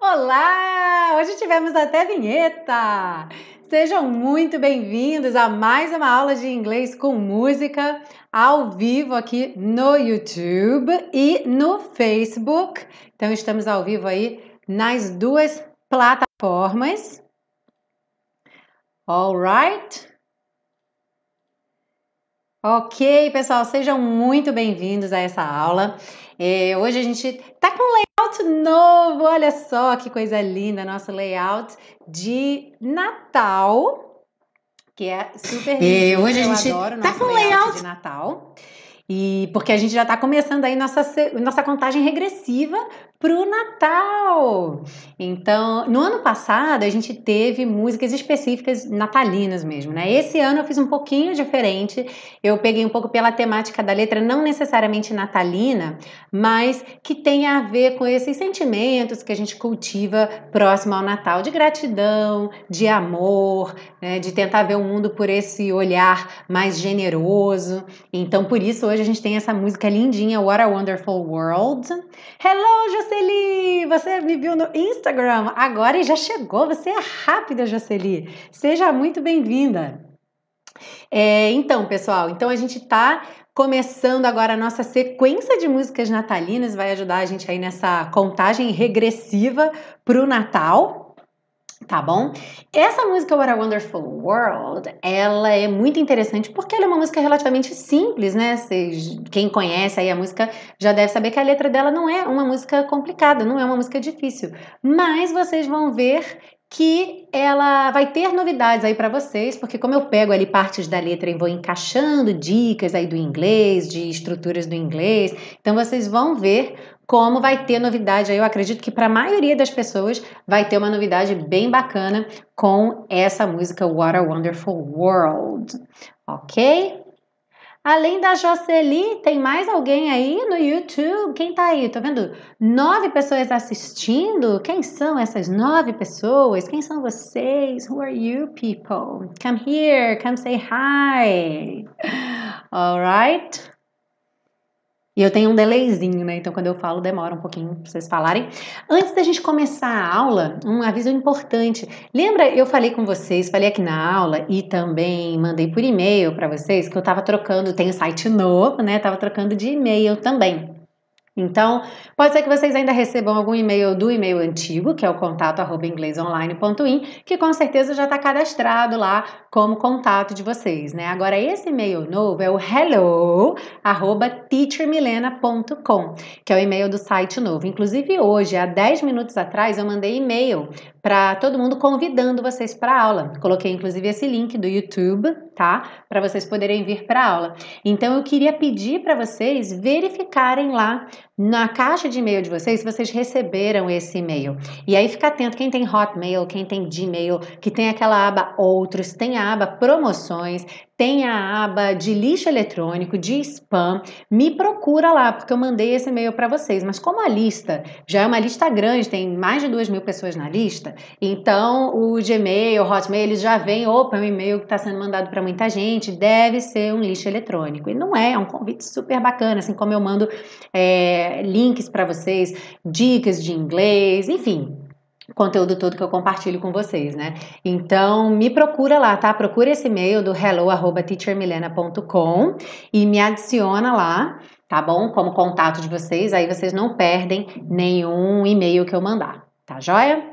Olá! Hoje tivemos até vinheta! Sejam muito bem-vindos a mais uma aula de inglês com música ao vivo aqui no YouTube e no Facebook. Então, estamos ao vivo aí nas duas plataformas. Alright? Ok, pessoal, sejam muito bem-vindos a essa aula. É, hoje a gente tá com um layout novo, olha só que coisa linda, nosso layout de Natal, que é super lindo. É, hoje a gente tá com um layout, layout de Natal. E porque a gente já está começando aí nossa, nossa contagem regressiva para o Natal. Então, no ano passado a gente teve músicas específicas natalinas mesmo, né? Esse ano eu fiz um pouquinho diferente. Eu peguei um pouco pela temática da letra, não necessariamente natalina, mas que tem a ver com esses sentimentos que a gente cultiva próximo ao Natal, de gratidão, de amor, né? de tentar ver o mundo por esse olhar mais generoso. Então, por isso hoje a gente tem essa música lindinha, What a Wonderful World. Hello, José Jocely! Você me viu no Instagram agora e já chegou. Você é rápida, Jocely. Seja muito bem-vinda. É, então, pessoal, então a gente está começando agora a nossa sequência de músicas natalinas, vai ajudar a gente aí nessa contagem regressiva para o Natal tá bom? Essa música What a Wonderful World, ela é muito interessante porque ela é uma música relativamente simples, né? Quem conhece aí a música já deve saber que a letra dela não é uma música complicada, não é uma música difícil. Mas vocês vão ver que ela vai ter novidades aí para vocês, porque como eu pego ali partes da letra e vou encaixando dicas aí do inglês, de estruturas do inglês, então vocês vão ver como vai ter novidade aí. Eu acredito que para a maioria das pessoas vai ter uma novidade bem bacana com essa música What a Wonderful World, ok? Além da Jocely, tem mais alguém aí no YouTube? Quem tá aí? Tô vendo nove pessoas assistindo. Quem são essas nove pessoas? Quem são vocês? Who are you people? Come here, come say hi. Alright? E eu tenho um delayzinho, né? Então, quando eu falo, demora um pouquinho para vocês falarem. Antes da gente começar a aula, um aviso importante. Lembra, eu falei com vocês, falei aqui na aula e também mandei por e-mail para vocês que eu estava trocando, tem site novo, né? Tava trocando de e-mail também. Então, pode ser que vocês ainda recebam algum e-mail do e-mail antigo, que é o contato arroba inglesonline.in, que com certeza já está cadastrado lá como contato de vocês, né? Agora, esse e-mail novo é o hello arroba teachermilena.com, que é o e-mail do site novo. Inclusive, hoje, há 10 minutos atrás, eu mandei e-mail para todo mundo convidando vocês para aula. Coloquei, inclusive, esse link do YouTube, tá? Para vocês poderem vir para aula. Então, eu queria pedir para vocês verificarem lá na caixa de e-mail de vocês se vocês receberam esse e-mail. E aí fica atento, quem tem Hotmail, quem tem Gmail, que tem aquela aba Outros, tem a aba Promoções, tem a aba de lixo eletrônico, de spam, me procura lá, porque eu mandei esse e-mail para vocês. Mas como a lista já é uma lista grande, tem mais de duas mil pessoas na lista, então o Gmail, o Hotmail, eles já vêm, opa, é um e-mail que está sendo mandado para muita gente, deve ser um lixo eletrônico. E não é, é um convite super bacana, assim como eu mando é, links para vocês, dicas de inglês, enfim, conteúdo todo que eu compartilho com vocês, né? Então, me procura lá, tá? Procura esse e-mail do hello@teachermilena.com e me adiciona lá, tá bom? Como contato de vocês, aí vocês não perdem nenhum e-mail que eu mandar, tá joia?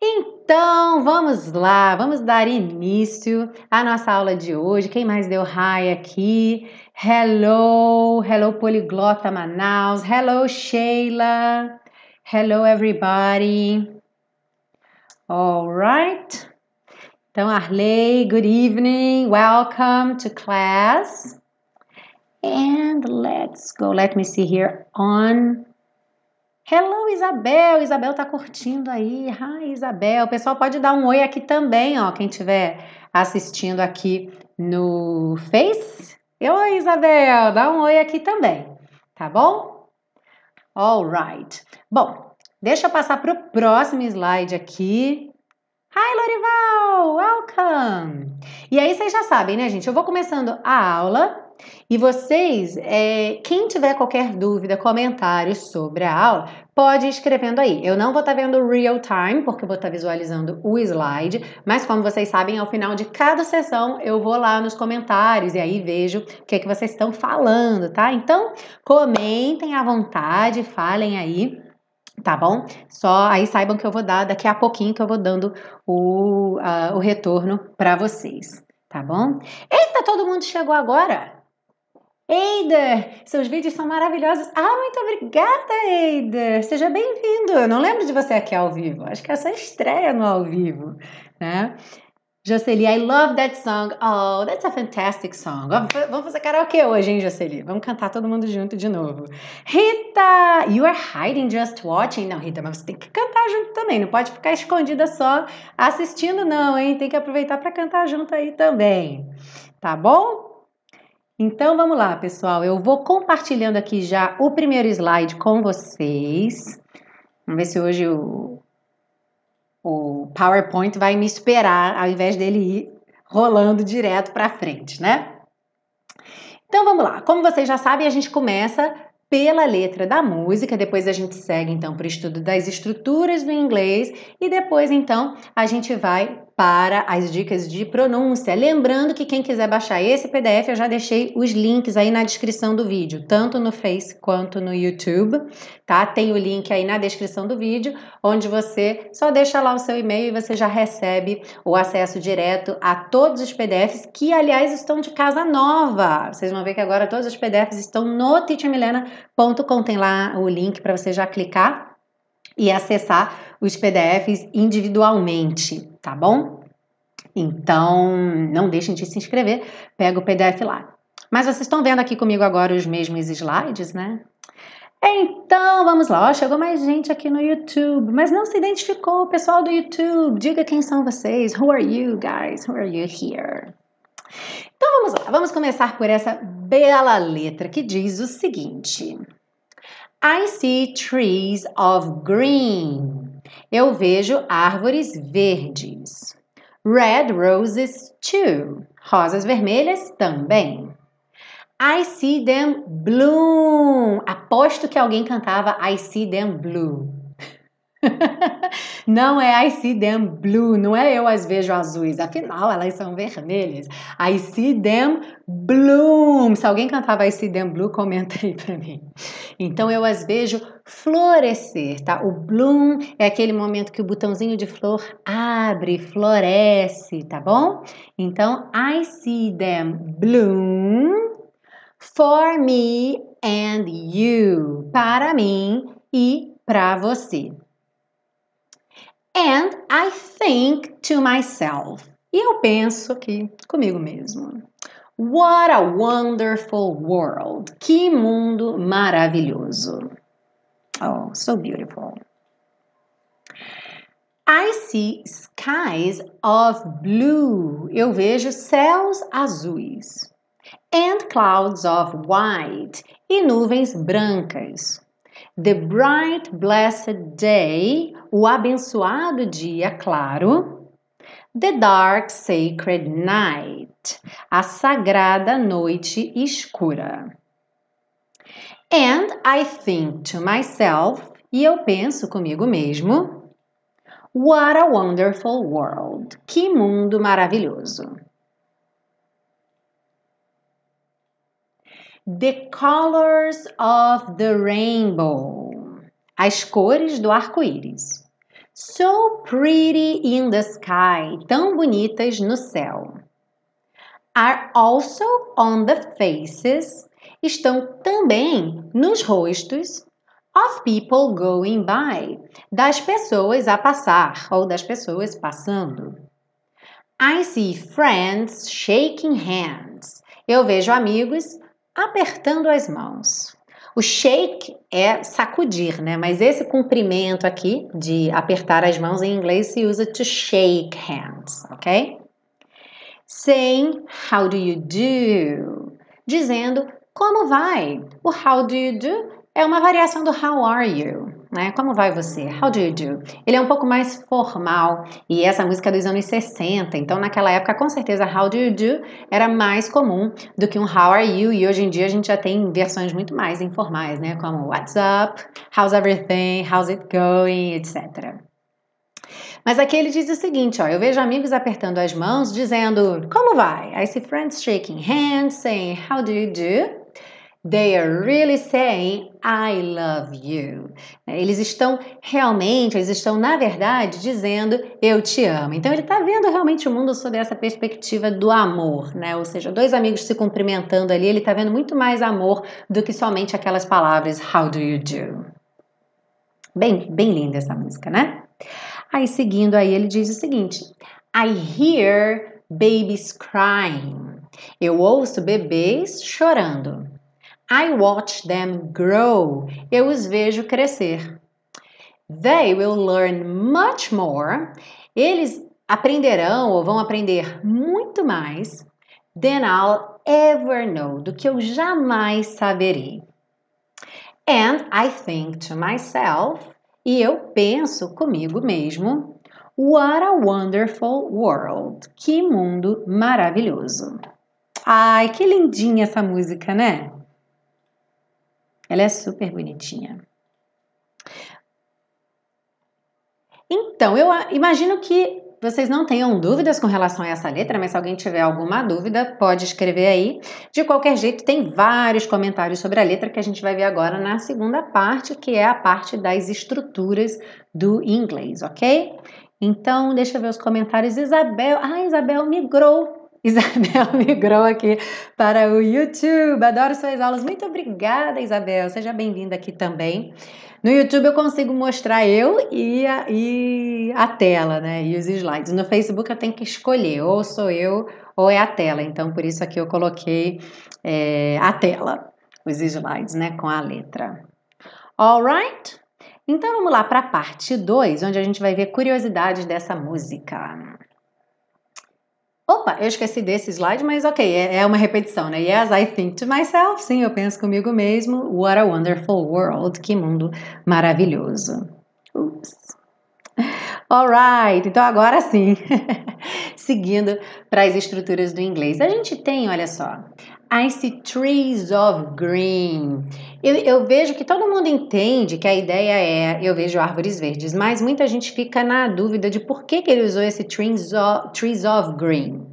Então, vamos lá, vamos dar início à nossa aula de hoje. Quem mais deu hi aqui? Hello, hello Poliglota Manaus, hello Sheila, hello everybody. All right. Então, Arley, good evening. Welcome to class. And let's go. Let me see here on. Hello, Isabel. Isabel tá curtindo aí. Hi, Isabel. O pessoal pode dar um oi aqui também, ó. Quem estiver assistindo aqui no Face. Oi, Isabel. Dá um oi aqui também. Tá bom? All right. Bom, Deixa eu passar para o próximo slide aqui. Hi, Lorival! Welcome! E aí vocês já sabem, né, gente? Eu vou começando a aula E vocês, é, quem tiver qualquer dúvida, comentário sobre a aula, pode ir escrevendo aí. Eu não vou estar tá vendo real time, porque eu vou estar tá visualizando o slide, mas como vocês sabem, ao final de cada sessão eu vou lá nos comentários e aí vejo o que é que vocês estão falando, tá? Então, comentem à vontade, falem aí tá bom? Só aí saibam que eu vou dar daqui a pouquinho que eu vou dando o, uh, o retorno para vocês, tá bom? Eita, todo mundo chegou agora! Eider, seus vídeos são maravilhosos. Ah, muito obrigada, Eider. Seja bem-vindo. Eu não lembro de você aqui ao vivo. Acho que é a sua estreia no ao vivo, né? Jocely, I love that song. Oh, that's a fantastic song. Vamos fazer karaokê hoje, hein, Jocely? Vamos cantar todo mundo junto de novo. Rita, you are hiding just watching. Não, Rita, mas você tem que cantar junto também. Não pode ficar escondida só assistindo, não, hein? Tem que aproveitar para cantar junto aí também. Tá bom? Então vamos lá, pessoal. Eu vou compartilhando aqui já o primeiro slide com vocês. Vamos ver se hoje o, o PowerPoint vai me esperar ao invés dele ir rolando direto para frente, né? Então vamos lá. Como vocês já sabem, a gente começa pela letra da música, depois a gente segue então para o estudo das estruturas do inglês e depois então a gente vai para as dicas de pronúncia. Lembrando que quem quiser baixar esse PDF, eu já deixei os links aí na descrição do vídeo, tanto no Face quanto no YouTube, tá? Tem o link aí na descrição do vídeo, onde você só deixa lá o seu e-mail e você já recebe o acesso direto a todos os PDFs, que aliás estão de casa nova. Vocês vão ver que agora todos os PDFs estão no teachermilena.com, tem lá o link para você já clicar e acessar os PDFs individualmente, tá bom? Então, não deixem de se inscrever, pega o PDF lá. Mas vocês estão vendo aqui comigo agora os mesmos slides, né? Então, vamos lá. Ó, chegou mais gente aqui no YouTube, mas não se identificou pessoal do YouTube. Diga quem são vocês. Who are you guys? Who are you here? Então, vamos lá. Vamos começar por essa bela letra que diz o seguinte: I see trees of green. Eu vejo árvores verdes. Red roses too. Rosas vermelhas também. I see them bloom. Aposto que alguém cantava I see them blue. não é I see them blue, não é eu as vejo azuis, afinal elas são vermelhas. I see them bloom. Se alguém cantava I see them blue, comenta aí pra mim. Então eu as vejo florescer, tá? O bloom é aquele momento que o botãozinho de flor abre, floresce, tá bom? Então I see them bloom for me and you, para mim e para você. And I think to myself. E eu penso aqui comigo mesmo. What a wonderful world! Que mundo maravilhoso! Oh, so beautiful. I see skies of blue. Eu vejo céus azuis. And clouds of white. E nuvens brancas. The bright blessed day, o abençoado dia claro. The dark sacred night, a sagrada noite escura. And I think to myself, e eu penso comigo mesmo, What a wonderful world! Que mundo maravilhoso! The colors of the rainbow. As cores do arco-íris. So pretty in the sky. Tão bonitas no céu. Are also on the faces. Estão também nos rostos of people going by. Das pessoas a passar ou das pessoas passando. I see friends shaking hands. Eu vejo amigos apertando as mãos. O shake é sacudir, né? Mas esse cumprimento aqui de apertar as mãos em inglês se usa to shake hands, ok? Saying how do you do? Dizendo como vai. O how do you do é uma variação do how are you, né? Como vai você? How do you do? Ele é um pouco mais formal e essa música é dos anos 60, então naquela época com certeza How do you do era mais comum do que um How are you e hoje em dia a gente já tem versões muito mais informais, né? Como What's up? How's everything? How's it going? etc. Mas aqui ele diz o seguinte, ó, eu vejo amigos apertando as mãos dizendo, como vai? I see friends shaking hands, saying, how do you do? They are really saying, I love you. Eles estão realmente, eles estão, na verdade, dizendo, eu te amo. Então, ele está vendo realmente o mundo sob essa perspectiva do amor, né? Ou seja, dois amigos se cumprimentando ali, ele está vendo muito mais amor do que somente aquelas palavras, how do you do? Bem, bem linda essa música, né? Aí, seguindo aí, ele diz o seguinte: I hear babies crying. Eu ouço bebês chorando. I watch them grow. Eu os vejo crescer. They will learn much more. Eles aprenderão ou vão aprender muito mais than I'll ever know, do que eu jamais saberei. And I think to myself, e eu penso comigo mesmo: What a wonderful world! Que mundo maravilhoso! Ai, que lindinha essa música, né? Ela é super bonitinha. Então, eu imagino que vocês não tenham dúvidas com relação a essa letra, mas se alguém tiver alguma dúvida, pode escrever aí. De qualquer jeito, tem vários comentários sobre a letra que a gente vai ver agora na segunda parte, que é a parte das estruturas do inglês, ok? Então, deixa eu ver os comentários. Isabel, ah, Isabel migrou. Isabel migrou aqui para o YouTube. Adoro suas aulas. Muito obrigada, Isabel. Seja bem-vinda aqui também. No YouTube eu consigo mostrar eu e a, e a tela, né? E os slides. No Facebook eu tenho que escolher, ou sou eu ou é a tela. Então, por isso aqui eu coloquei é, a tela, os slides, né? Com a letra. Alright? Então vamos lá para a parte 2, onde a gente vai ver curiosidades dessa música. Opa, eu esqueci desse slide, mas ok, é, é, uma repetição, né? Yes, I think to myself. Sim, eu penso comigo mesmo. What a wonderful world. Que mundo maravilhoso. Ups. Alright, então agora sim, seguindo para as estruturas do inglês. A gente tem, olha só, I see trees of green. Eu, eu, vejo que todo mundo entende que a ideia é eu vejo árvores verdes, mas muita gente fica na dúvida de por que, que ele usou esse trees of, trees of green.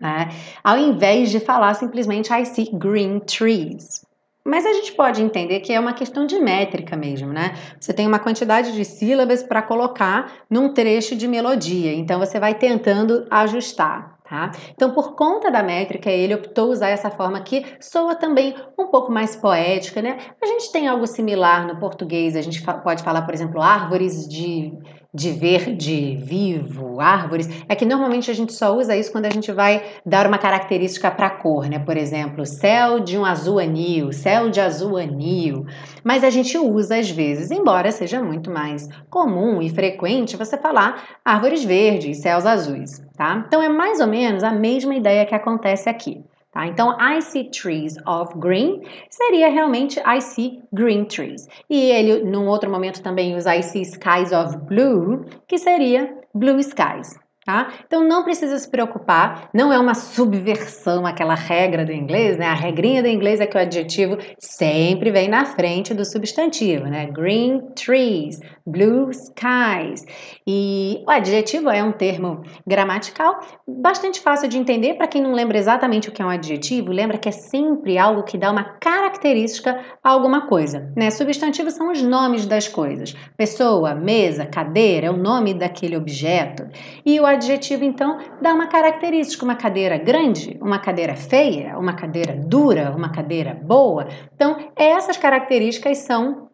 Né? Ao invés de falar simplesmente I see green trees. Mas a gente pode entender que é uma questão de métrica mesmo, né? Você tem uma quantidade de sílabas para colocar num trecho de melodia, então você vai tentando ajustar. Tá? Então, por conta da métrica, ele optou usar essa forma que soa também um pouco mais poética, né? A gente tem algo similar no português, a gente pode falar, por exemplo, árvores de de verde vivo, árvores, é que normalmente a gente só usa isso quando a gente vai dar uma característica para a cor, né? Por exemplo, céu de um azul anil, céu de azul anil. Mas a gente usa às vezes, embora seja muito mais comum e frequente você falar árvores verdes, céus azuis, tá? Então é mais ou menos a mesma ideia que acontece aqui. Tá? Então, I see trees of green seria realmente I see green trees. E ele, num outro momento, também usa I see skies of blue, que seria blue skies. Tá? Então não precisa se preocupar, não é uma subversão aquela regra do inglês, né? A regrinha do inglês é que o adjetivo sempre vem na frente do substantivo, né? Green trees, blue skies. E o adjetivo é um termo gramatical bastante fácil de entender para quem não lembra exatamente o que é um adjetivo, lembra que é sempre algo que dá uma característica a alguma coisa, né? Substantivos são os nomes das coisas. Pessoa, mesa, cadeira é o nome daquele objeto. E o adjetivo, então, dá uma característica: uma cadeira grande, uma cadeira feia, uma cadeira dura, uma cadeira boa. Então, essas características são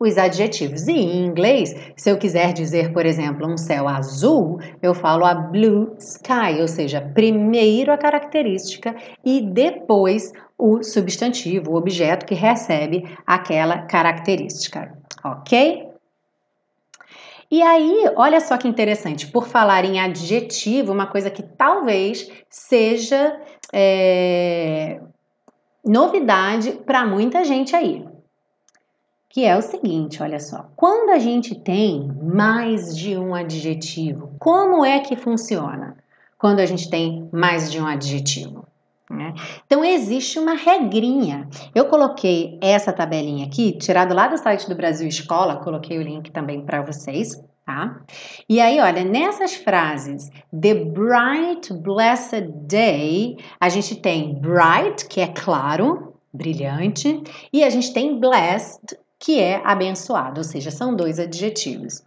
os adjetivos. E em inglês, se eu quiser dizer, por exemplo, um céu azul, eu falo a blue sky, ou seja, primeiro a característica e depois o substantivo, o objeto que recebe aquela característica. Ok? E aí, olha só que interessante, por falar em adjetivo, uma coisa que talvez seja é, novidade para muita gente aí. que é o seguinte, olha só. Quando a gente tem mais de um adjetivo, como é que funciona? Quando a gente tem mais de um adjetivo. Né? Então, existe uma regrinha. Eu coloquei essa tabelinha aqui, tirado lá do site do Brasil Escola, coloquei o link também para vocês, tá? E aí, olha, nessas frases, the bright, blessed day, a gente tem bright, que é claro, brilhante, e a gente tem blessed, que é abençoado, ou seja, são dois adjetivos.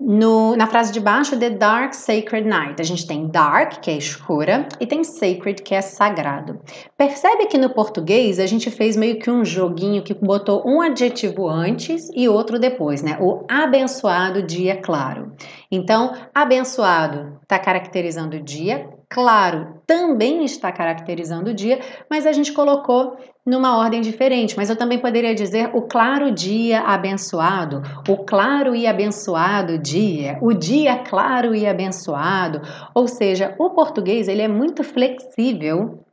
No, na frase de baixo, The Dark Sacred Night, a gente tem dark, que é escura, e tem sacred, que é sagrado. Percebe que no português a gente fez meio que um joguinho que botou um adjetivo antes e outro depois, né? O abençoado dia claro. Então, abençoado está caracterizando o dia, claro também está caracterizando o dia, mas a gente colocou numa ordem diferente. Mas eu também poderia dizer o claro dia abençoado, o claro e abençoado dia, o dia claro e abençoado. Ou seja, o português ele é muito flexível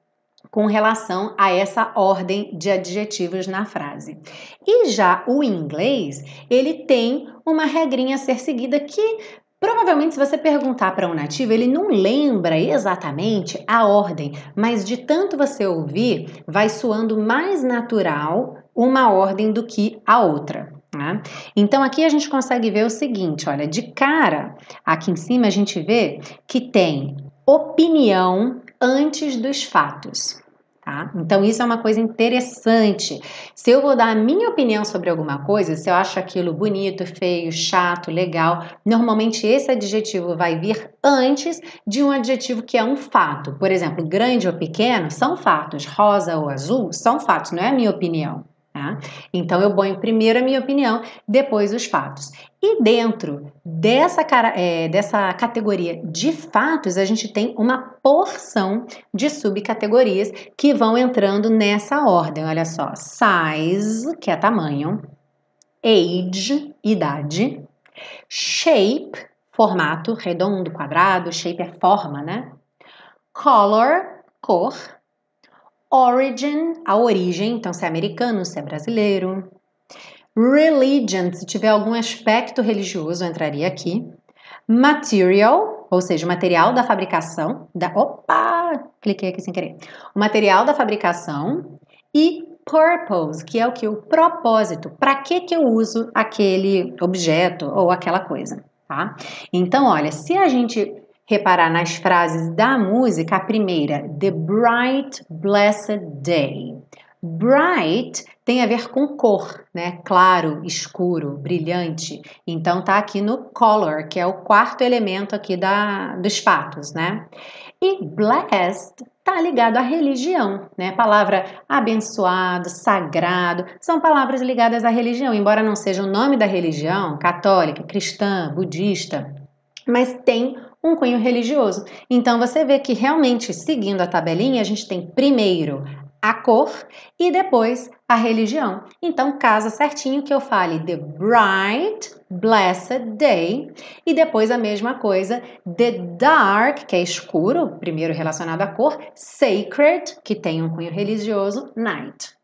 com relação a essa ordem de adjetivos na frase. E já o inglês, ele tem uma regrinha a ser seguida que Provavelmente, se você perguntar para um nativo, ele não lembra exatamente a ordem, mas de tanto você ouvir, vai soando mais natural uma ordem do que a outra. Né? Então, aqui a gente consegue ver o seguinte: olha, de cara, aqui em cima a gente vê que tem opinião antes dos fatos. Tá? Então, isso é uma coisa interessante. Se eu vou dar a minha opinião sobre alguma coisa, se eu acho aquilo bonito, feio, chato, legal, normalmente esse adjetivo vai vir antes de um adjetivo que é um fato. Por exemplo, grande ou pequeno são fatos, rosa ou azul são fatos, não é a minha opinião. Tá? Então eu ponho primeiro a minha opinião, depois os fatos. E dentro dessa, é, dessa categoria de fatos, a gente tem uma porção de subcategorias que vão entrando nessa ordem. Olha só: size, que é tamanho, age, idade, shape, formato redondo, quadrado, shape é forma, né? Color, cor Origin, a origem, então se é americano, se é brasileiro. Religion, se tiver algum aspecto religioso, entraria aqui. Material, ou seja, o material da fabricação, da, opa, cliquei aqui sem querer. O material da fabricação e purpose, que é o que o propósito, para que que eu uso aquele objeto ou aquela coisa, tá? Então, olha, se a gente reparar nas frases da música, a primeira, The Bright Blessed Day. Bright tem a ver com cor, né? Claro, escuro, brilhante. Então tá aqui no color, que é o quarto elemento aqui da, dos fatos, né? E blessed tá ligado à religião, né? Palavra abençoado, sagrado, são palavras ligadas à religião, embora não seja o nome da religião, católica, cristã, budista, mas tem um cunho religioso. Então você vê que realmente, seguindo a tabelinha, a gente tem primeiro a cor e depois a religião. Então casa certinho que eu fale the bright blessed day e depois a mesma coisa the dark, que é escuro, primeiro relacionado à cor, sacred, que tem um cunho religioso, night.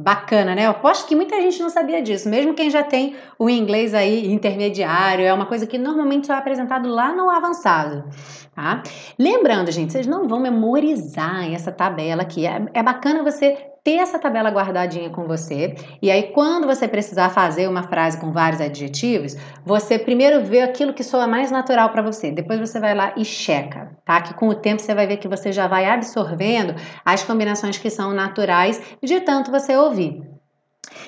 Bacana, né? Eu aposto que muita gente não sabia disso, mesmo quem já tem o inglês aí intermediário, é uma coisa que normalmente é apresentado lá no avançado, tá? Lembrando, gente, vocês não vão memorizar essa tabela aqui. É, é bacana você ter essa tabela guardadinha com você. E aí, quando você precisar fazer uma frase com vários adjetivos, você primeiro vê aquilo que soa mais natural para você. Depois você vai lá e checa, tá? Que com o tempo você vai ver que você já vai absorvendo as combinações que são naturais de tanto você ouvir.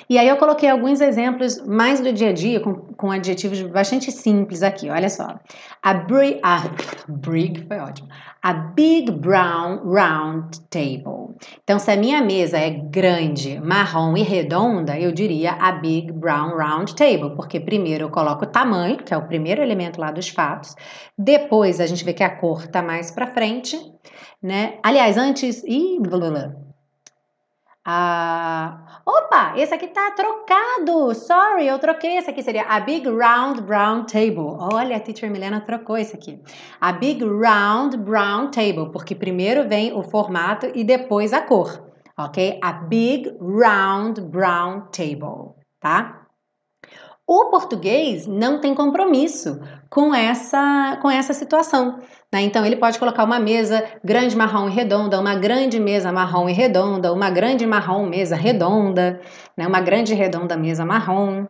E aí eu coloquei alguns exemplos mais do dia a dia, com, com adjetivos bastante simples aqui, olha só. A, bri a brig foi ótimo. A big brown round table. Então, se a minha mesa é grande, marrom e redonda, eu diria a big brown round table, porque primeiro eu coloco o tamanho, que é o primeiro elemento lá dos fatos. Depois a gente vê que a cor tá mais para frente, né? Aliás, antes, blá. Ah, opa, esse aqui tá trocado. Sorry, eu troquei. Esse aqui seria a Big Round Brown Table. Olha, a Teacher Milena trocou esse aqui. A Big Round Brown Table, porque primeiro vem o formato e depois a cor. Ok? A Big Round Brown Table. tá? O português não tem compromisso com essa, com essa situação. Né? Então, ele pode colocar uma mesa grande, marrom e redonda, uma grande mesa marrom e redonda, uma grande marrom mesa redonda, né? uma grande redonda mesa marrom.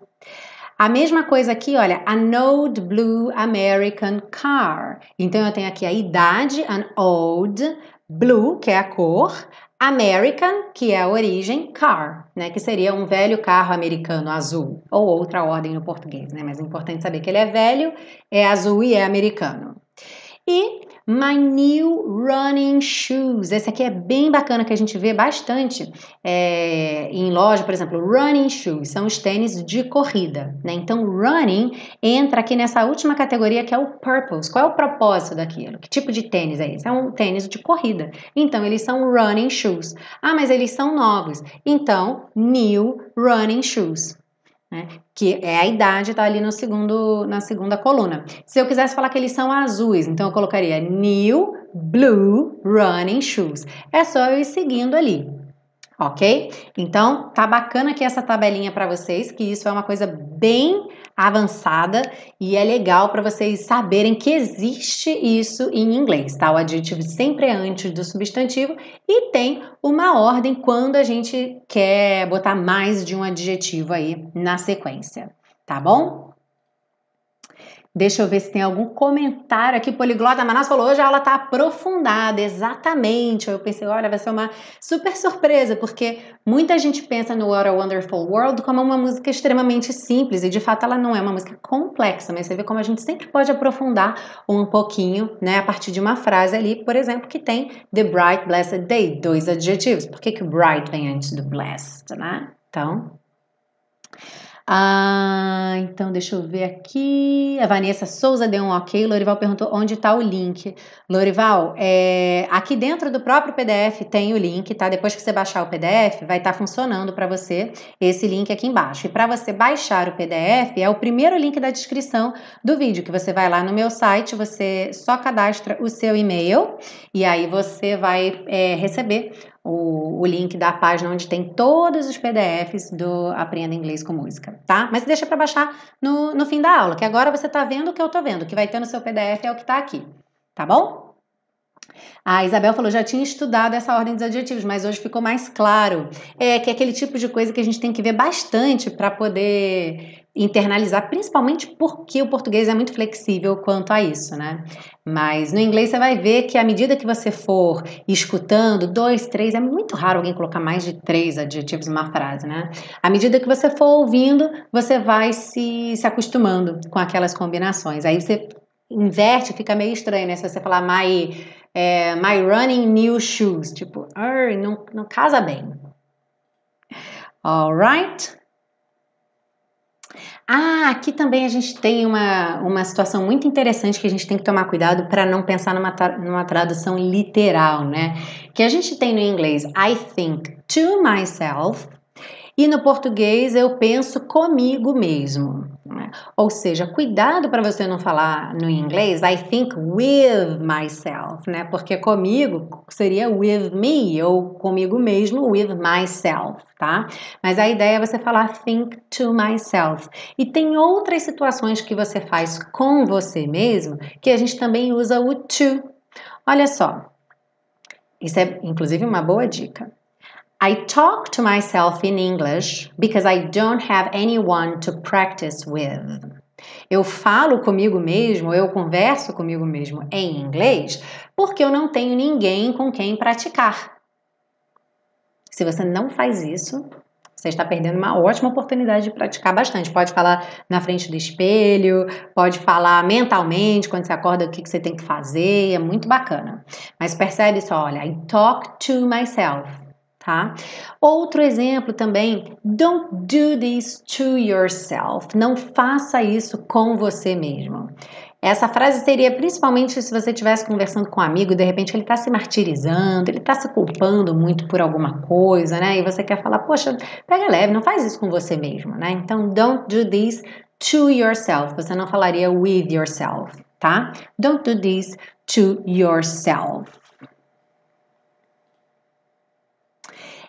A mesma coisa aqui, olha, an old blue American car. Então, eu tenho aqui a idade, an old, blue, que é a cor, American, que é a origem, car, né, que seria um velho carro americano azul, ou outra ordem no português, né, mas é importante saber que ele é velho, é azul e é americano. E My New Running Shoes. Esse aqui é bem bacana que a gente vê bastante é, em loja, por exemplo, Running Shoes são os tênis de corrida, né? Então, running entra aqui nessa última categoria que é o purpose. Qual é o propósito daquilo? Que tipo de tênis é esse? É um tênis de corrida. Então, eles são running shoes. Ah, mas eles são novos. Então, new running shoes né? Que é a idade, tá ali no segundo, na segunda coluna. Se eu quisesse falar que eles são azuis, então eu colocaria new blue running shoes. É só eu ir seguindo ali ok? Então, tá bacana aqui essa tabelinha para vocês, que isso é uma coisa bem avançada e é legal para vocês saberem que existe isso em inglês, tá? O adjetivo sempre é antes do substantivo e tem uma ordem quando a gente quer botar mais de um adjetivo aí na sequência, tá bom? Deixa eu ver se tem algum comentário aqui. Poliglota Manaus falou: hoje a aula está aprofundada, exatamente. Eu pensei: olha, vai ser uma super surpresa, porque muita gente pensa no What a Wonderful World como uma música extremamente simples, e de fato ela não é uma música complexa, mas você vê como a gente sempre pode aprofundar um pouquinho, né, a partir de uma frase ali, por exemplo, que tem The Bright Blessed Day, dois adjetivos. Por que, que o bright vem antes do blessed, né? Então, ah, então deixa eu ver aqui. A Vanessa Souza deu um ok. Lorival perguntou onde está o link. Lorival, é, aqui dentro do próprio PDF tem o link, tá? Depois que você baixar o PDF, vai estar tá funcionando para você esse link aqui embaixo. E para você baixar o PDF, é o primeiro link da descrição do vídeo, que você vai lá no meu site, você só cadastra o seu e-mail e aí você vai é, receber o, o, link da página onde tem todos os PDFs do Aprenda Inglês com Música, tá? Mas deixa para baixar no, no fim da aula, que agora você tá vendo o que eu tô vendo, o que vai ter no seu PDF é o que tá aqui, tá bom? A Isabel falou, já tinha estudado essa ordem dos adjetivos, mas hoje ficou mais claro. É que é aquele tipo de coisa que a gente tem que ver bastante para poder internalizar, principalmente porque o português é muito flexível quanto a isso, né? Mas no inglês você vai ver que à medida que você for escutando dois, três, é muito raro alguém colocar mais de três adjetivos numa frase, né? À medida que você for ouvindo, você vai se, se acostumando com aquelas combinações. Aí você inverte, fica meio estranho, né? Se você falar my, é, my running new shoes, tipo, não, não casa bem. Alright? Ah, aqui também a gente tem uma, uma situação muito interessante que a gente tem que tomar cuidado para não pensar numa, numa tradução literal, né? Que a gente tem no inglês I think to myself e no português eu penso comigo mesmo. Né? Ou seja, cuidado para você não falar no inglês I think with myself, né? Porque comigo seria with me ou comigo mesmo with myself, tá? Mas a ideia é você falar think to myself. E tem outras situações que você faz com você mesmo que a gente também usa o to. Olha só. Isso é inclusive uma boa dica. I talk to myself in English because I don't have anyone to practice with. Eu falo comigo mesmo, eu converso comigo mesmo em inglês porque eu não tenho ninguém com quem praticar. Se você não faz isso, você está perdendo uma ótima oportunidade de praticar bastante. Pode falar na frente do espelho, pode falar mentalmente quando você acorda o que você tem que fazer, é muito bacana. Mas percebe só, olha, I talk to myself tá? Outro exemplo também, don't do this to yourself. Não faça isso com você mesmo. Essa frase seria principalmente se você estivesse conversando com um amigo, de repente ele está se martirizando, ele está se culpando muito por alguma coisa, né? E você quer falar, poxa, pega leve, não faz isso com você mesmo, né? Então, don't do this to yourself. Você não falaria with yourself, tá? Don't do this to yourself.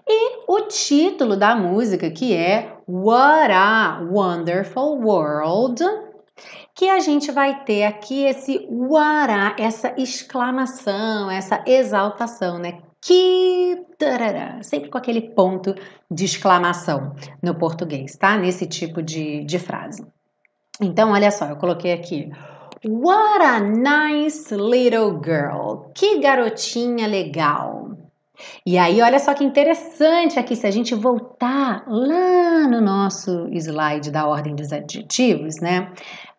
E o título da música, que é What a Wonderful World, que a gente vai ter aqui esse what essa exclamação, essa exaltação, né? Que tarará, sempre com aquele ponto de exclamação no português, tá? Nesse tipo de, de frase. Então, olha só, eu coloquei aqui. What a nice little girl. Que garotinha legal. E aí, olha só que interessante aqui, se a gente voltar lá no nosso slide da ordem dos adjetivos, né?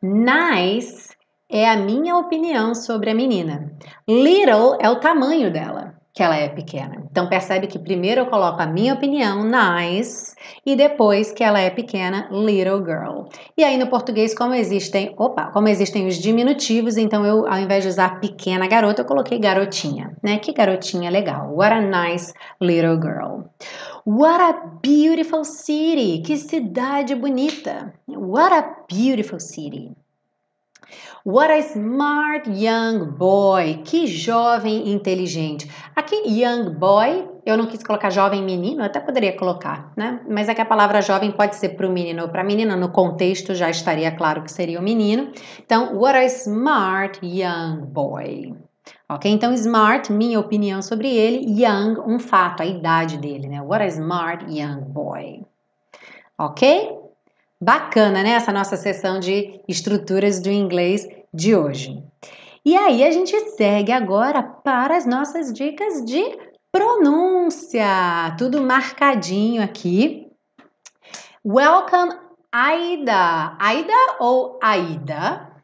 Nice é a minha opinião sobre a menina. Little é o tamanho dela que ela é pequena. Então percebe que primeiro eu coloco a minha opinião, nice, e depois que ela é pequena, little girl. E aí no português, como existem, opa, como existem os diminutivos, então eu ao invés de usar pequena garota, eu coloquei garotinha, né? Que garotinha legal. What a nice little girl. What a beautiful city. Que cidade bonita. What a beautiful city. What a smart young boy. Que jovem inteligente. Aqui, young boy, eu não quis colocar jovem menino, até poderia colocar, né? Mas é que a palavra jovem pode ser para o menino ou para a menina, no contexto já estaria claro que seria o menino. Então, what a smart young boy. Ok? Então, smart, minha opinião sobre ele, young, um fato, a idade dele, né? What a smart young boy. Ok? Bacana, né? Essa nossa sessão de estruturas do inglês de hoje. E aí a gente segue agora para as nossas dicas de pronúncia. Tudo marcadinho aqui. Welcome, Aida. Aida ou Aida?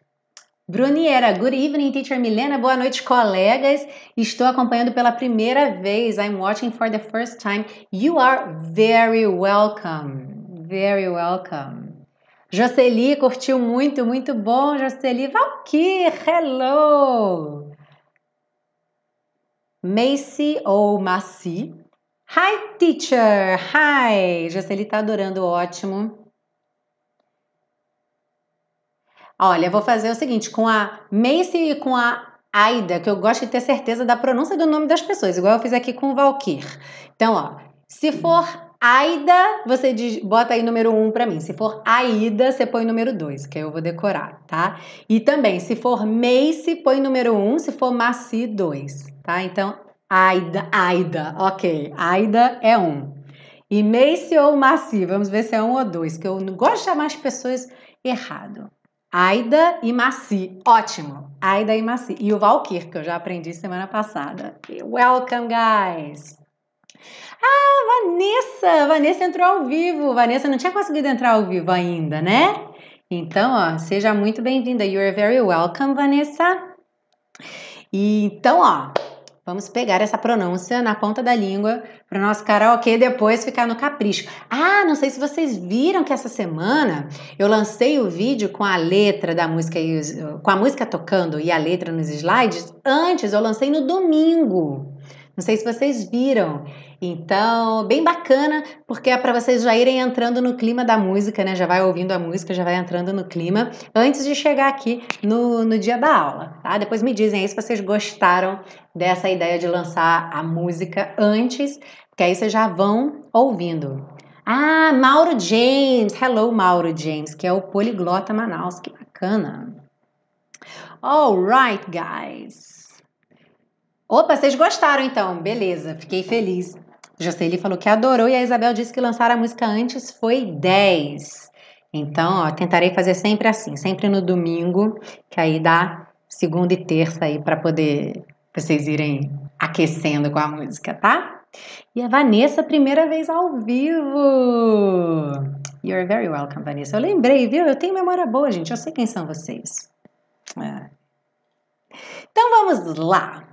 Bruniera, good evening, teacher Milena. Boa noite, colegas. Estou acompanhando pela primeira vez. I'm watching for the first time. You are very welcome. Very welcome. Jocely curtiu muito, muito bom, Jocely. Valkyr, hello! Macy ou Maci. Hi, teacher! Hi! Jocely tá adorando, ótimo. Olha, vou fazer o seguinte, com a Macy e com a Aida, que eu gosto de ter certeza da pronúncia do nome das pessoas, igual eu fiz aqui com o Valkyr. Então, ó, se for Aida, você diz, bota aí número 1 um para mim. Se for Aida, você põe número 2, que aí eu vou decorar, tá? E também, se for Mace, põe número 1, um, se for Maci, 2, tá? Então, Aida, Aida, ok. Aida é 1. Um. E Mace ou Maci, vamos ver se é um ou dois, que eu não gosto de chamar as pessoas errado. Aida e Maci, ótimo. Aida e Maci. E o Valkyr, que eu já aprendi semana passada. Welcome, guys! Ah, Vanessa! Vanessa entrou ao vivo. Vanessa não tinha conseguido entrar ao vivo ainda, né? Então, ó, seja muito bem-vinda. You are very welcome, Vanessa. E, então, ó, vamos pegar essa pronúncia na ponta da língua para o nosso karaokê depois ficar no capricho. Ah, não sei se vocês viram que essa semana eu lancei o vídeo com a letra da música, com a música tocando e a letra nos slides. Antes eu lancei no domingo. Não sei se vocês viram. Então, bem bacana, porque é para vocês já irem entrando no clima da música, né? Já vai ouvindo a música, já vai entrando no clima antes de chegar aqui no, no dia da aula, tá? Depois me dizem aí se vocês gostaram dessa ideia de lançar a música antes, porque aí vocês já vão ouvindo. Ah, Mauro James, hello Mauro James, que é o Poliglota Manaus, que bacana. Alright, guys. Opa, vocês gostaram então, beleza, fiquei feliz. Jocely falou que adorou e a Isabel disse que lançar a música antes foi 10. Então, ó, tentarei fazer sempre assim, sempre no domingo, que aí dá segunda e terça aí para poder vocês irem aquecendo com a música, tá? E a Vanessa, primeira vez ao vivo. You're very welcome, Vanessa. Eu lembrei, viu? Eu tenho memória boa, gente. Eu sei quem são vocês. É. Então vamos lá.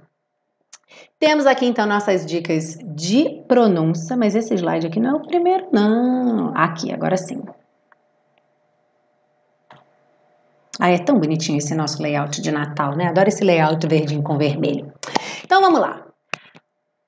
Temos aqui então nossas dicas de pronúncia, mas esse slide aqui não é o primeiro, não. Aqui, agora sim. Ah, é tão bonitinho esse nosso layout de Natal, né? Adoro esse layout verdinho com vermelho. Então vamos lá.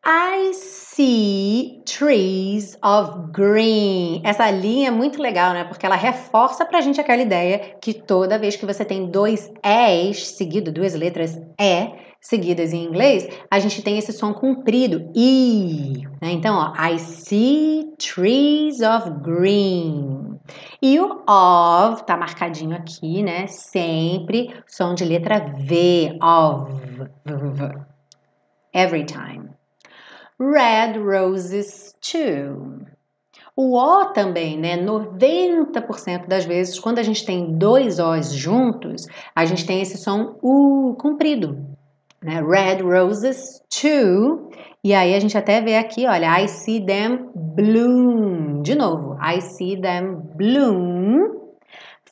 I see trees of green. Essa linha é muito legal, né? Porque ela reforça pra gente aquela ideia que toda vez que você tem dois E's seguido, duas letras E, seguidas em inglês, a gente tem esse som comprido, I. Né? Então, ó, I see trees of green. E o of tá marcadinho aqui, né? Sempre som de letra V, of. Every time. Red roses too. O O também, né? 90% das vezes, quando a gente tem dois Os juntos, a gente tem esse som U comprido. Né? Red roses too. E aí a gente até vê aqui, olha, I see them bloom. De novo, I see them bloom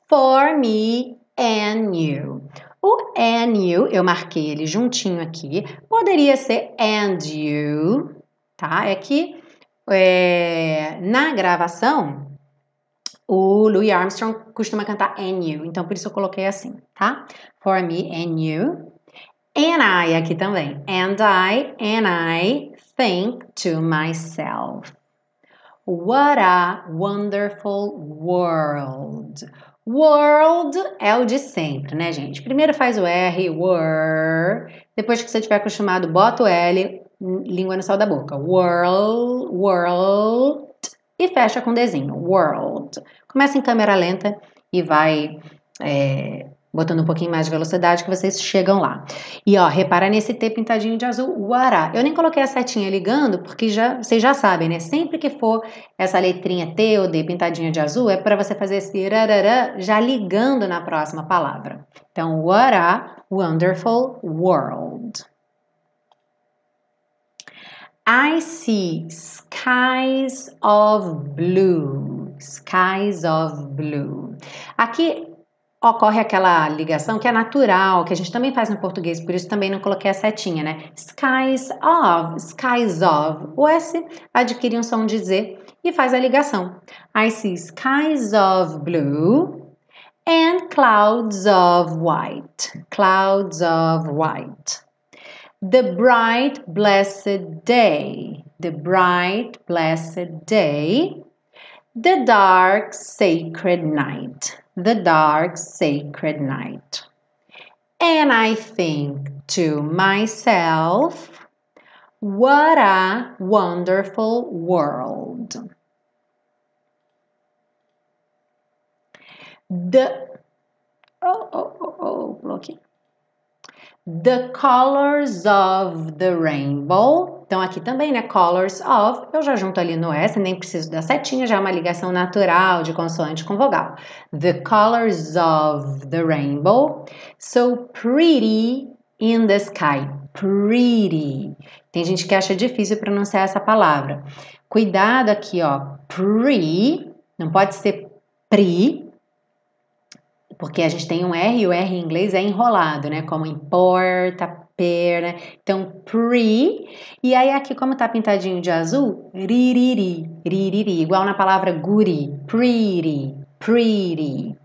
for me and you. O and you, eu marquei ele juntinho aqui. Poderia ser and you, tá? É que é, na gravação, o Louis Armstrong costuma cantar and you, então por isso eu coloquei assim, tá? For me and you. And I aqui também. And I, and I think to myself. What a wonderful world. World é o de sempre, né, gente? Primeiro faz o R, word. Depois que você estiver acostumado, bota o L, língua no céu da boca. World, world e fecha com desenho. World. Começa em câmera lenta e vai é, botando um pouquinho mais de velocidade que vocês chegam lá. E ó, repara nesse T pintadinho de azul, Uará. Eu nem coloquei a setinha ligando porque já vocês já sabem, né? Sempre que for essa letrinha T ou D pintadinha de azul, é para você fazer esse já ligando na próxima palavra. Então, Uará, wonderful world. I see skies of blue. Skies of blue. Aqui ocorre aquela ligação que é natural, que a gente também faz no português, por isso também não coloquei a setinha, né? Skies of, skies of. O S adquire um som de Z e faz a ligação. I see skies of blue and clouds of white. Clouds of white. The bright, blessed day. The bright, blessed day. The dark, sacred night. The dark, sacred night. And I think to myself, what a wonderful world. The oh oh oh oh. The colors of the rainbow. Então, aqui também, né? Colors of. Eu já junto ali no S, nem preciso da setinha, já é uma ligação natural de consoante com vogal. The colors of the rainbow. So pretty in the sky. Pretty. Tem gente que acha difícil pronunciar essa palavra. Cuidado aqui, ó. Pretty. Não pode ser pri, porque a gente tem um R e o R em inglês é enrolado, né? Como em porta, per, né? Então, pre. E aí aqui, como tá pintadinho de azul, ririri, ririri. Igual na palavra guri, pretty, pretty,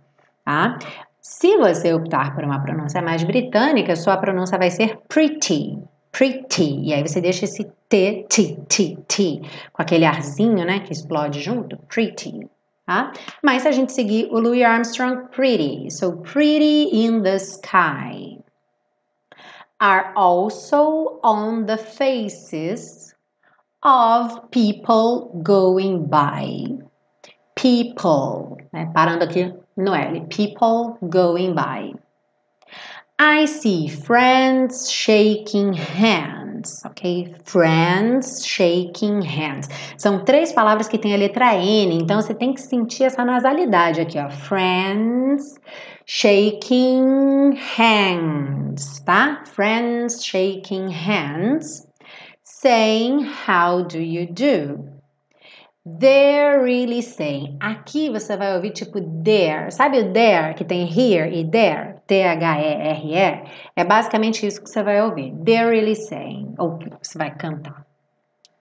tá? Se você optar por uma pronúncia mais britânica, sua pronúncia vai ser pretty, pretty. E aí você deixa esse T, T, T, T, com aquele arzinho, né, que explode junto, pretty. Tá? Mas se a gente seguir o Louis Armstrong, pretty. So, pretty in the sky. Are also on the faces of people going by. People, né? parando aqui no L. People going by. I see friends shaking hands hands, ok? Friends, shaking hands. São três palavras que têm a letra N, então você tem que sentir essa nasalidade aqui, ó. Friends, shaking hands, tá? Friends, shaking hands. Saying, how do you do? They're really saying. Aqui você vai ouvir tipo there. Sabe o there que tem here e there? T-H-E-R-E. É basicamente isso que você vai ouvir. They're really saying. Ou você vai cantar.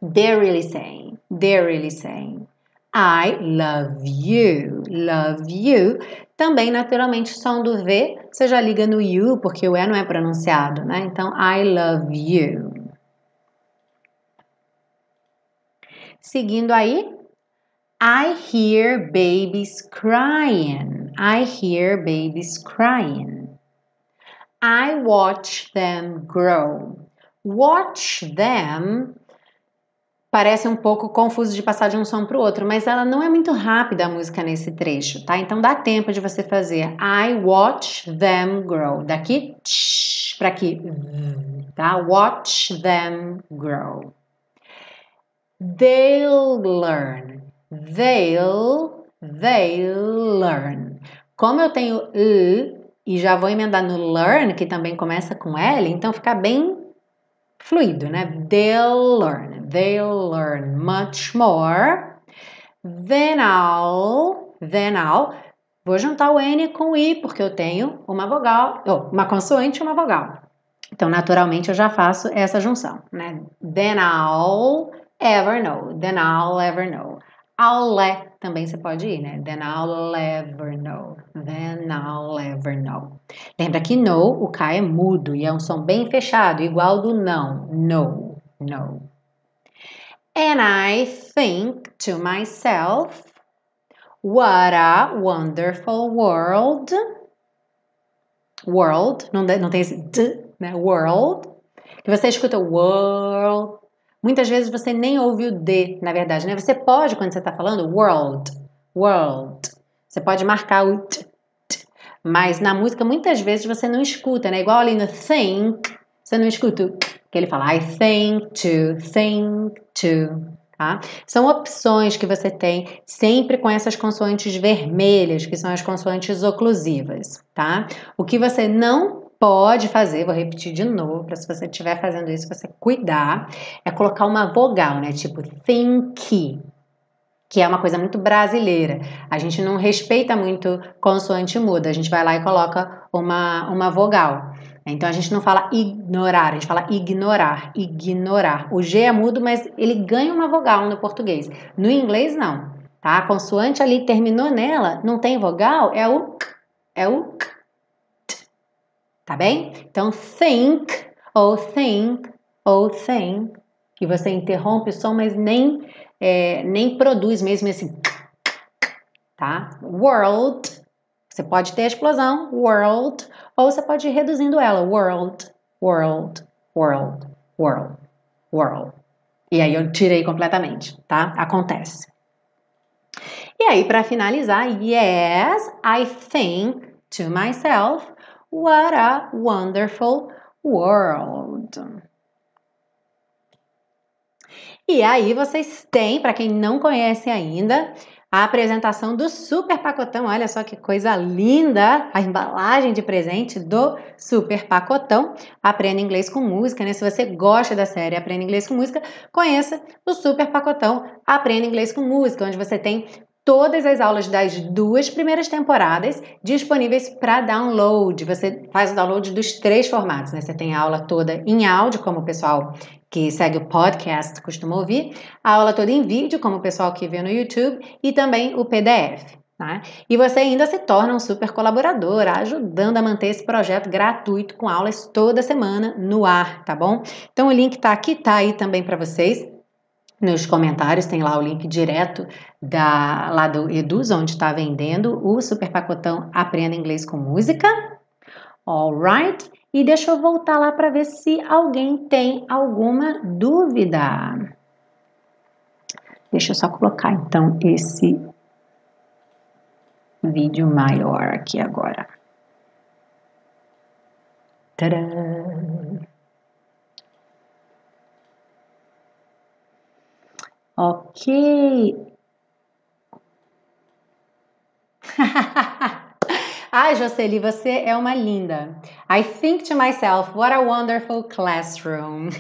They're really saying. They're really saying. I love you. Love you. Também, naturalmente, som do V, você já liga no you, porque o E não é pronunciado, né? Então, I love you. Seguindo aí, I hear babies crying. I hear babies crying. I watch them grow. Watch them parece um pouco confuso de passar de um som para o outro, mas ela não é muito rápida a música nesse trecho, tá? Então dá tempo de você fazer I watch them grow. Daqui para aqui, tá? Watch them grow. They'll learn. They'll, they'll learn. Como eu tenho l e já vou emendar no learn, que também começa com L, então fica bem fluido, né? They'll learn. They'll learn much more than I'll, than I'll. Vou juntar o N com o I, porque eu tenho uma vogal, oh, uma consoante e uma vogal. Então, naturalmente, eu já faço essa junção, né? Then I'll ever know. Then I'll ever know. I'll let também você pode ir, né? Then I'll ever know. Then I'll ever know. Lembra que know, o K é mudo e é um som bem fechado, igual do não. No, no. And I think to myself, what a wonderful world. World, não, não tem esse d, né? World. Que você escuta world, Muitas vezes você nem ouve o D, na verdade, né? Você pode, quando você está falando world, world, você pode marcar o t, t, mas na música muitas vezes você não escuta, né? Igual ali no think, você não escuta o que ele fala I think to, think to, tá? São opções que você tem sempre com essas consoantes vermelhas, que são as consoantes oclusivas, tá? O que você não pode fazer, vou repetir de novo, para se você estiver fazendo isso, você cuidar, é colocar uma vogal, né? Tipo think, que é uma coisa muito brasileira. A gente não respeita muito consoante muda, a gente vai lá e coloca uma, uma vogal. Então a gente não fala ignorar, a gente fala ignorar, ignorar. O G é mudo, mas ele ganha uma vogal no português. No inglês não, tá? A consoante ali terminou nela, não tem vogal, é o k, é o k tá bem? Então, think ou think ou think, que você interrompe o som, mas nem, é, nem produz mesmo esse tá? World, você pode ter a explosão, world, ou você pode ir reduzindo ela, world, world, world, world, world. E aí eu tirei completamente, tá? Acontece. E aí, para finalizar, yes, I think to myself, What a wonderful world! E aí vocês têm, para quem não conhece ainda, a apresentação do super pacotão. Olha só que coisa linda! A embalagem de presente do super pacotão. Aprenda inglês com música, né? Se você gosta da série Aprenda Inglês com Música, conheça o super pacotão Aprenda Inglês com Música, onde você tem todas as aulas das duas primeiras temporadas disponíveis para download. Você faz o download dos três formatos, né? Você tem a aula toda em áudio, como o pessoal que segue o podcast costuma ouvir, a aula toda em vídeo, como o pessoal que vê no YouTube, e também o PDF. Tá? E você ainda se torna um super colaborador, ajudando a manter esse projeto gratuito com aulas toda semana no ar, tá bom? Então o link tá aqui, tá aí também para vocês. Nos comentários tem lá o link direto da, lá do Eduz, onde está vendendo o super pacotão Aprenda Inglês com Música. Alright? E deixa eu voltar lá para ver se alguém tem alguma dúvida. Deixa eu só colocar então esse vídeo maior aqui agora. Tadã! Ok. Ai, Jocely, você é uma linda. I think to myself, what a wonderful classroom.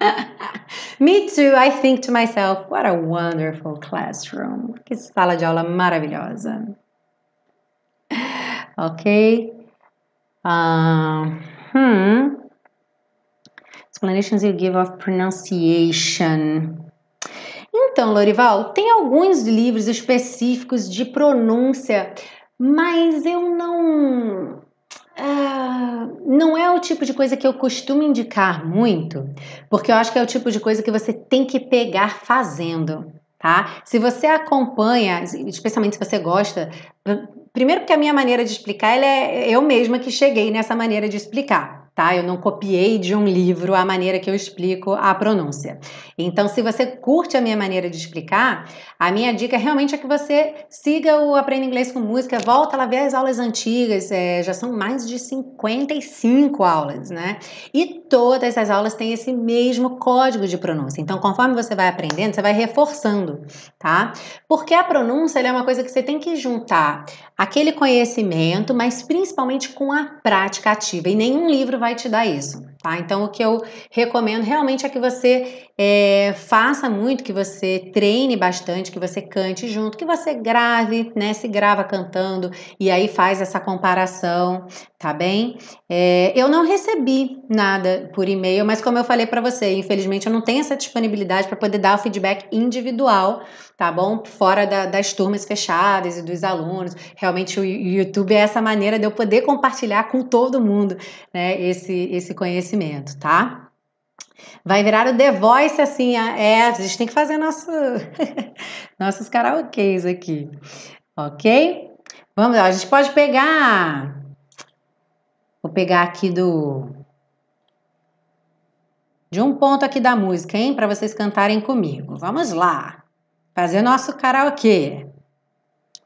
Me too, I think to myself, what a wonderful classroom. Que sala de aula maravilhosa. Ok. Uh, hmm. Explanations you give of pronunciation. Então, Lorival, tem alguns livros específicos de pronúncia, mas eu não. Uh, não é o tipo de coisa que eu costumo indicar muito, porque eu acho que é o tipo de coisa que você tem que pegar fazendo, tá? Se você acompanha, especialmente se você gosta, primeiro porque a minha maneira de explicar, é eu mesma que cheguei nessa maneira de explicar tá? Eu não copiei de um livro a maneira que eu explico a pronúncia. Então, se você curte a minha maneira de explicar, a minha dica realmente é que você siga o Aprenda Inglês com Música, volta lá ver as aulas antigas, é, já são mais de 55 aulas, né? E todas as aulas têm esse mesmo código de pronúncia. Então, conforme você vai aprendendo, você vai reforçando, tá? Porque a pronúncia é uma coisa que você tem que juntar aquele conhecimento, mas principalmente com a prática ativa. E nenhum livro vai te dar isso, tá? Então, o que eu recomendo realmente é que você é, faça muito, que você treine bastante, que você cante junto, que você grave, né? Se grava cantando e aí faz essa comparação, tá bem? É, eu não recebi nada por e-mail, mas como eu falei para você, infelizmente eu não tenho essa disponibilidade para poder dar o feedback individual, tá bom? Fora da, das turmas fechadas e dos alunos. Realmente o YouTube é essa maneira de eu poder compartilhar com todo mundo, né? Esse, esse conhecimento, tá? Vai virar o The Voice assim, é, a gente tem que fazer nosso, nossos karaokês aqui, ok? Vamos lá, a gente pode pegar, vou pegar aqui do, de um ponto aqui da música, hein, para vocês cantarem comigo. Vamos lá, fazer nosso karaokê.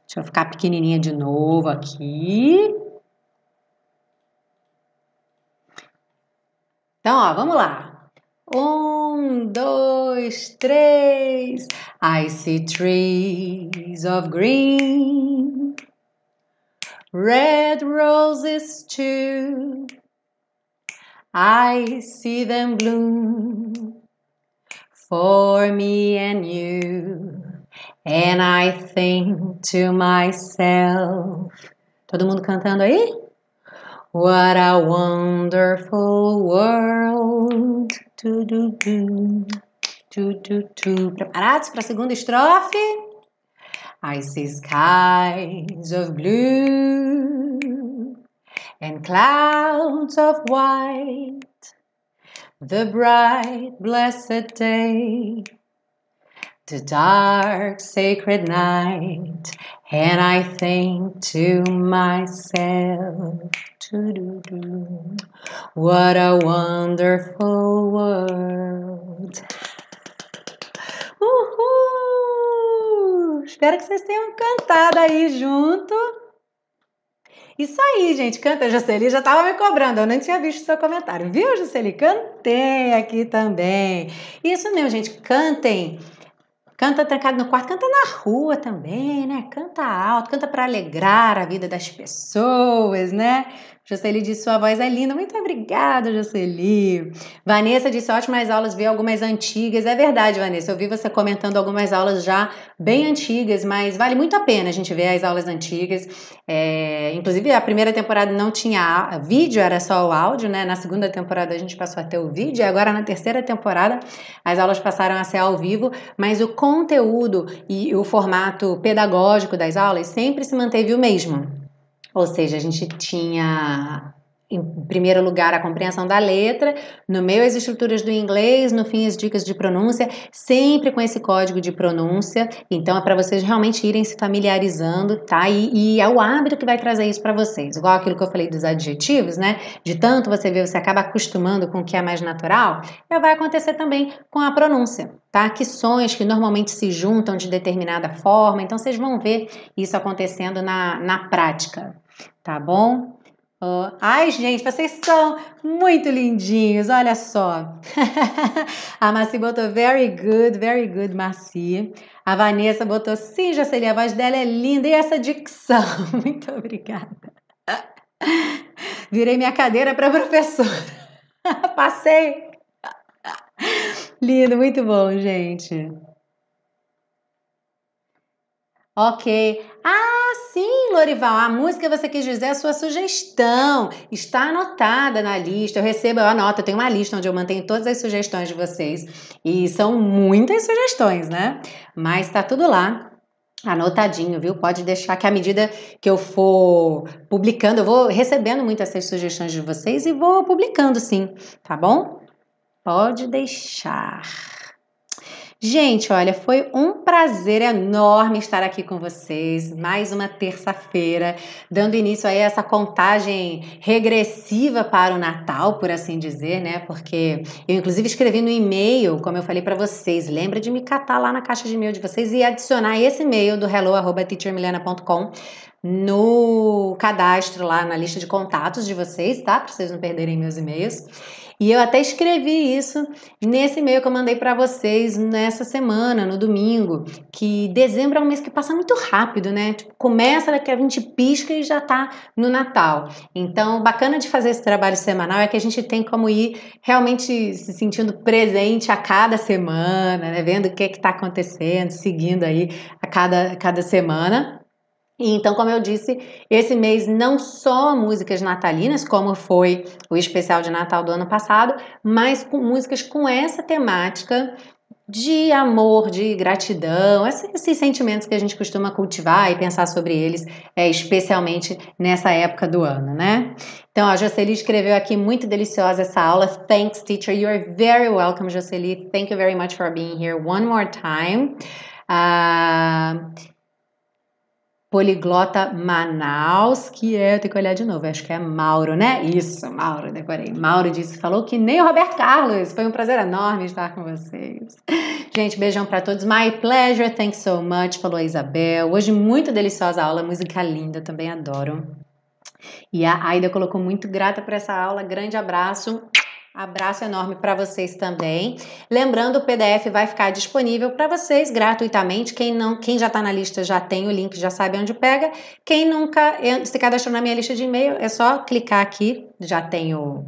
Deixa eu ficar pequenininha de novo aqui. Então, ó, vamos lá. Um, dois, três. I see trees of green, red roses too. I see them bloom for me and you. And I think to myself. Todo mundo cantando aí? What a wonderful world. Preparados para a segunda estrofe? I see skies of blue and clouds of white, the bright, blessed day, the dark, sacred night, and I think to myself, what a wonderful world. Uhul! Espero que vocês tenham cantado aí junto. Isso aí, gente, canta, Jocely já estava me cobrando, eu nem tinha visto seu comentário, viu, Jocely? Cantei aqui também. Isso mesmo, gente, cantem Canta trancado no quarto, canta na rua também, né? Canta alto, canta para alegrar a vida das pessoas, né? Jocely disse: sua voz é linda. Muito obrigada, Jocely. Vanessa disse: ótimas aulas, vi algumas antigas. É verdade, Vanessa. Eu vi você comentando algumas aulas já bem antigas, mas vale muito a pena a gente ver as aulas antigas. É, inclusive, a primeira temporada não tinha vídeo, era só o áudio, né? Na segunda temporada a gente passou a ter o vídeo, e agora na terceira temporada as aulas passaram a ser ao vivo, mas o conteúdo e o formato pedagógico das aulas sempre se manteve o mesmo. Ou seja, a gente tinha em primeiro lugar a compreensão da letra, no meio as estruturas do inglês, no fim as dicas de pronúncia, sempre com esse código de pronúncia. Então é para vocês realmente irem se familiarizando, tá? E, e, é o hábito que vai trazer isso para vocês. Igual aquilo que eu falei dos adjetivos, né? De tanto você ver, você acaba acostumando com o que é mais natural, vai acontecer também com a pronúncia, tá? Que sons que normalmente se juntam de determinada forma. Então vocês vão ver isso acontecendo na, na prática, tá bom? Oh, ai, gente, vocês são muito lindinhos, olha só. a Maci botou very good, very good, Maci. A Vanessa botou sim, Jaceli, a voz dela é linda e essa dicção. Muito obrigada. Virei minha cadeira para professora. Passei. Lindo, muito bom, gente. Ok. Ah, sim, Lorival, a música você quis dizer é a sua sugestão. Está anotada na lista. Eu recebo, eu anoto, eu tenho uma lista onde eu mantenho todas as sugestões de vocês. E são muitas sugestões, né? Mas tá tudo lá. Anotadinho, viu? Pode deixar que à medida que eu for publicando, eu vou recebendo muitas essas sugestões de vocês e vou publicando sim, tá bom? Pode deixar. Gente, olha, foi um prazer enorme estar aqui com vocês. Mais uma terça-feira, dando início a essa contagem regressiva para o Natal, por assim dizer, né? Porque eu, inclusive, escrevi no e-mail, como eu falei para vocês, lembra de me catar lá na caixa de e-mail de vocês e adicionar esse e-mail do hello@teachermilena.com no cadastro lá na lista de contatos de vocês, tá? Para vocês não perderem meus e-mails. E eu até escrevi isso nesse e-mail que eu mandei para vocês nessa semana, no domingo, que dezembro é um mês que passa muito rápido, né? Tipo, começa daqui a 20 pisca e já tá no Natal. Então, bacana de fazer esse trabalho semanal é que a gente tem como ir realmente se sentindo presente a cada semana, né? Vendo o que é que tá acontecendo, seguindo aí a cada, a cada semana. Então, como eu disse, esse mês não só músicas natalinas, como foi o especial de Natal do ano passado, mas com músicas com essa temática de amor, de gratidão, esses, sentimentos que a gente costuma cultivar e pensar sobre eles, é, especialmente nessa época do ano, né? Então, a Jocely escreveu aqui muito deliciosa essa aula. Thanks, teacher. You are very welcome, Jocely. Thank you very much for being here one more time. Uh, Poliglota Manaus, que é, eu tenho que olhar de novo, acho que é Mauro, né? Isso, Mauro, decorei. Mauro disse, falou que nem o Roberto Carlos. Foi um prazer enorme estar com vocês. Gente, beijão para todos. My pleasure, thanks so much, falou a Isabel. Hoje muito deliciosa aula, música linda, também adoro. E a Aida colocou muito grata por essa aula. Grande abraço. Abraço enorme para vocês também. Lembrando, o PDF vai ficar disponível para vocês gratuitamente. Quem não, quem já está na lista já tem o link, já sabe onde pega. Quem nunca se cadastrou na minha lista de e-mail, é só clicar aqui. Já tem o,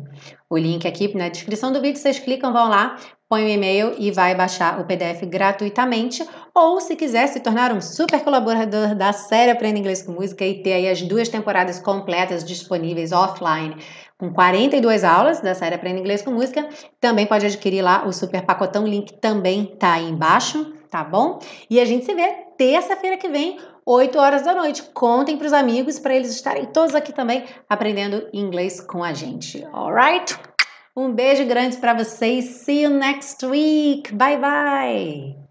o link aqui na descrição do vídeo. Vocês clicam, vão lá, põe o e-mail e vai baixar o PDF gratuitamente. Ou se quiser se tornar um super colaborador da série Aprenda Inglês com Música e ter aí as duas temporadas completas disponíveis offline com 42 aulas da série Aprenda Inglês com Música. Também pode adquirir lá o super pacotão, o link também tá aí embaixo, tá bom? E a gente se vê terça-feira que vem, 8 horas da noite. Contem para os amigos para eles estarem todos aqui também aprendendo inglês com a gente. Alright? Um beijo grande para vocês. See you next week. Bye bye.